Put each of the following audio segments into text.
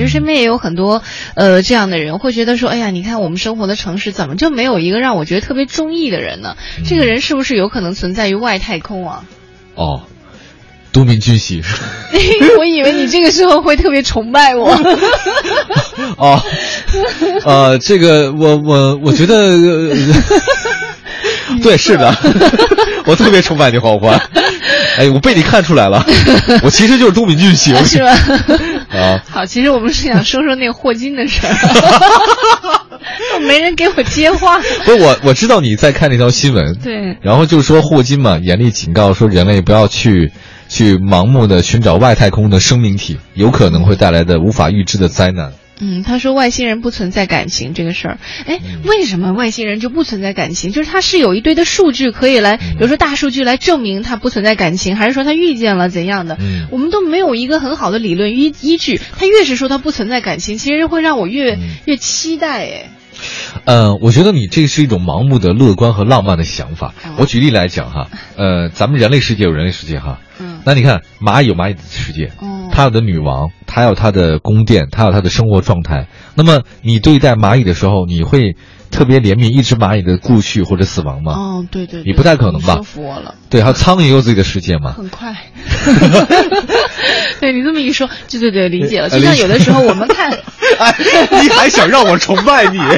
其实身边也有很多呃这样的人，会觉得说，哎呀，你看我们生活的城市怎么就没有一个让我觉得特别中意的人呢？这个人是不是有可能存在于外太空啊？哦，都敏俊熙。我以为你这个时候会特别崇拜我。哦，呃，这个我我我觉得。对，是的，我特别崇拜你黄欢。哎，我被你看出来了，我其实就是都敏俊型，是吧？啊，好，其实我们是想说说那个霍金的事儿，没人给我接话。不是我，我知道你在看那条新闻，对，然后就说霍金嘛，严厉警告说人类不要去去盲目的寻找外太空的生命体，有可能会带来的无法预知的灾难。嗯，他说外星人不存在感情这个事儿，哎，为什么外星人就不存在感情？就是他是有一堆的数据可以来，比如说大数据来证明他不存在感情，还是说他遇见了怎样的？嗯，我们都没有一个很好的理论依依据。他越是说他不存在感情，其实会让我越越期待。哎，嗯，我觉得你这是一种盲目的乐观和浪漫的想法。我举例来讲哈，呃，咱们人类世界有人类世界哈。嗯那你看，蚂蚁有蚂蚁的世界，它有的女王，他有他的宫殿，他有他的生活状态。那么你对待蚂蚁的时候，你会特别怜悯一只蚂蚁的故去或者死亡吗？哦，对对，你不太可能吧？说服我了。对，还有苍蝇有自己的世界吗？很快。对你这么一说，对对对，理解了。就像有的时候我们看，哎，你还想让我崇拜你？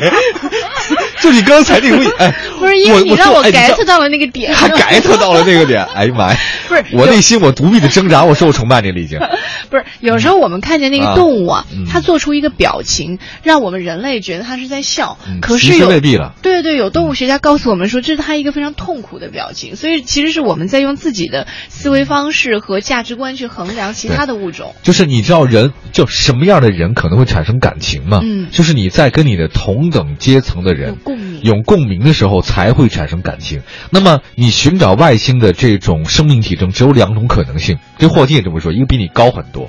就你刚才那个，哎，不是因为你让我 get 到了那个点，他 get 到了那个点。哎呀妈呀！不是我内心我独立的挣扎，我说我崇拜你了已经。不是有时候我们看见那个动物啊，它做出一个表情，让我们人类觉得它是在笑，可是有未必了。对对，有动物学家告诉我们说，这是它一个非常痛苦的表情。所以其实是我们在用自己的思维方式和价值观去衡量其他的物种。就是你知道人就什么样的人可能会产生感情吗？嗯，就是你在跟你的同等阶层的人。有共鸣的时候才会产生感情。那么你寻找外星的这种生命体征，只有两种可能性。这霍金也这么说：一个比你高很多，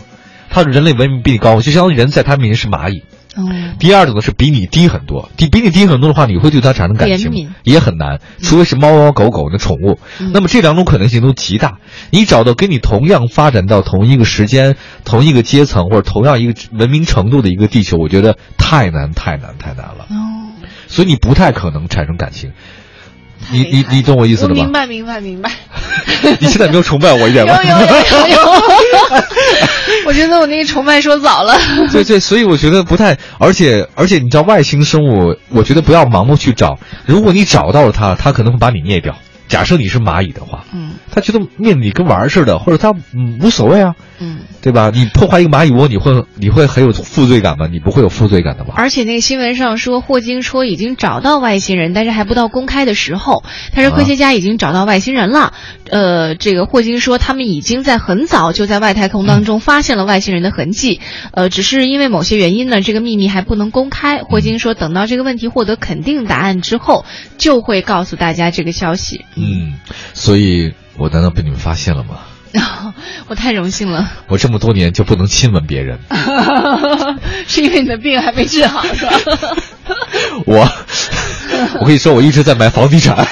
他的人类文明比你高，就相当于人在他面前是蚂蚁。哦。第二种呢是比你低很多，低比你低很多的话，你会对他产生感情也很难，除非是猫猫狗狗的宠物。那么这两种可能性都极大。你找到跟你同样发展到同一个时间、同一个阶层或者同样一个文明程度的一个地球，我觉得太难、太难、太难了。哦。所以你不太可能产生感情，你你你懂我意思了吗？明白明白明白。你现在没有崇拜我一点吗？有有有有。我觉得我那个崇拜说早了。对对，所以我觉得不太，而且而且你知道外星生物，我觉得不要盲目去找。如果你找到了它，它可能会把你灭掉。假设你是蚂蚁的话，嗯，他觉得灭你跟玩儿似的，或者他嗯无所谓啊。嗯，对吧？你破坏一个蚂蚁窝，你会你会很有负罪感吗？你不会有负罪感的吧？而且那个新闻上说，霍金说已经找到外星人，但是还不到公开的时候。他说科学家已经找到外星人了。呃，这个霍金说他们已经在很早就在外太空当中发现了外星人的痕迹。呃，只是因为某些原因呢，这个秘密还不能公开。霍金说，等到这个问题获得肯定答案之后，就会告诉大家这个消息。嗯，所以我难道被你们发现了吗？我太荣幸了。我这么多年就不能亲吻别人，是因为你的病还没治好，是吧？我，我跟你说，我一直在买房地产，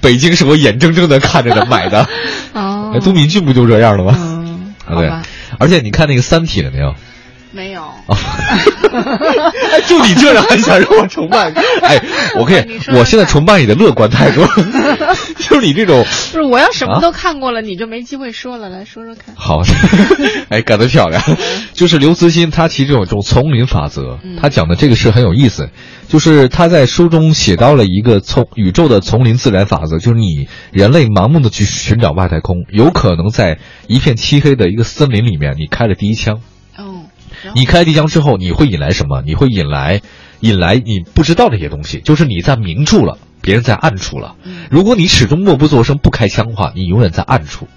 北京是我眼睁睁的看着的买的。哦，都敏俊不就这样了吗？嗯，对。而且你看那个《三体》了没有？没有。就你这样还想让我崇拜？哎，我可以，我现在崇拜你的乐观态度。就是你这种，不是我要什么都看过了，你就没机会说了。来说说看。好，哎，干得漂亮。就是刘慈欣，他其实有一种丛林法则，他讲的这个是很有意思。就是他在书中写到了一个从宇宙的丛林自然法则，就是你人类盲目的去寻找外太空，有可能在一片漆黑的一个森林里面，你开了第一枪。你开第一枪之后，你会引来什么？你会引来，引来你不知道这些东西。就是你在明处了，别人在暗处了。如果你始终默不作声不开枪的话，你永远在暗处。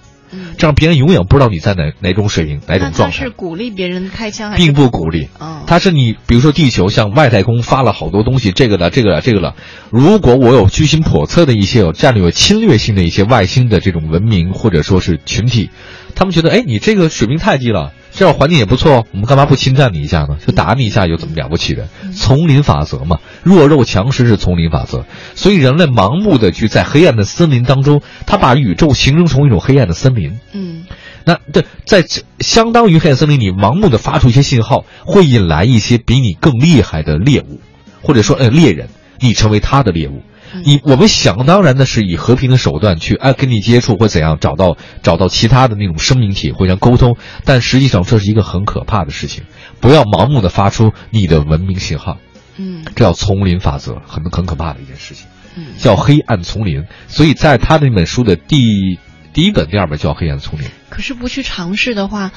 这样别人永远不知道你在哪哪种水平哪种状态。是鼓励别人开枪，并不鼓励。他是你，比如说地球向外太空发了好多东西，这个的，这个的，这个了。如果我有居心叵测的一些有战略侵略性的一些外星的这种文明或者说是群体，他们觉得，哎，你这个水平太低了。这样环境也不错哦，我们干嘛不侵占你一下呢？就打你一下有怎么了不起的？丛林法则嘛，弱肉强食是丛林法则。所以人类盲目的去在黑暗的森林当中，他把宇宙形容成一种黑暗的森林。嗯，那对，在相当于黑暗森林里盲目的发出一些信号，会引来一些比你更厉害的猎物，或者说呃猎人，你成为他的猎物。你我们想当然的是以和平的手段去哎跟你接触或怎样找到找到其他的那种生命体互相沟通，但实际上这是一个很可怕的事情。不要盲目的发出你的文明信号，嗯，这叫丛林法则，很很可怕的一件事情，嗯，叫黑暗丛林。所以在他的那本书的第第一本、第二本叫黑暗丛林。可是不去尝试的话，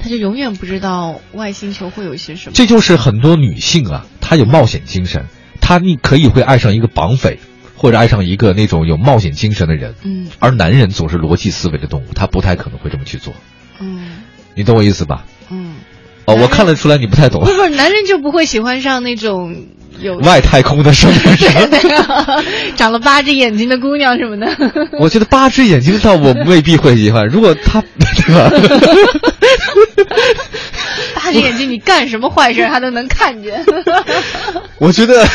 他就永远不知道外星球会有一些什么。这就是很多女性啊，她有冒险精神，她你可以会爱上一个绑匪。或者爱上一个那种有冒险精神的人，嗯，而男人总是逻辑思维的动物，他不太可能会这么去做，嗯，你懂我意思吧？嗯，哦，我看得出来你不太懂。不是，男人就不会喜欢上那种有外太空的生命体，长了八只眼睛的姑娘什么的。我觉得八只眼睛倒我未必会喜欢，如果他，对吧？眼睛，你干什么坏事他都能看见。我觉得，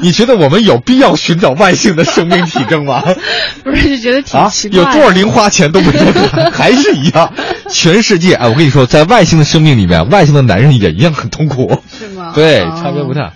你觉得我们有必要寻找外星的生命体征吗？不是，就觉得挺奇怪。有多少零花钱都没有，还是一样。全世界，哎，我跟你说，在外星的生命里面，外星的男人也一样很痛苦。是吗？对，差别不大。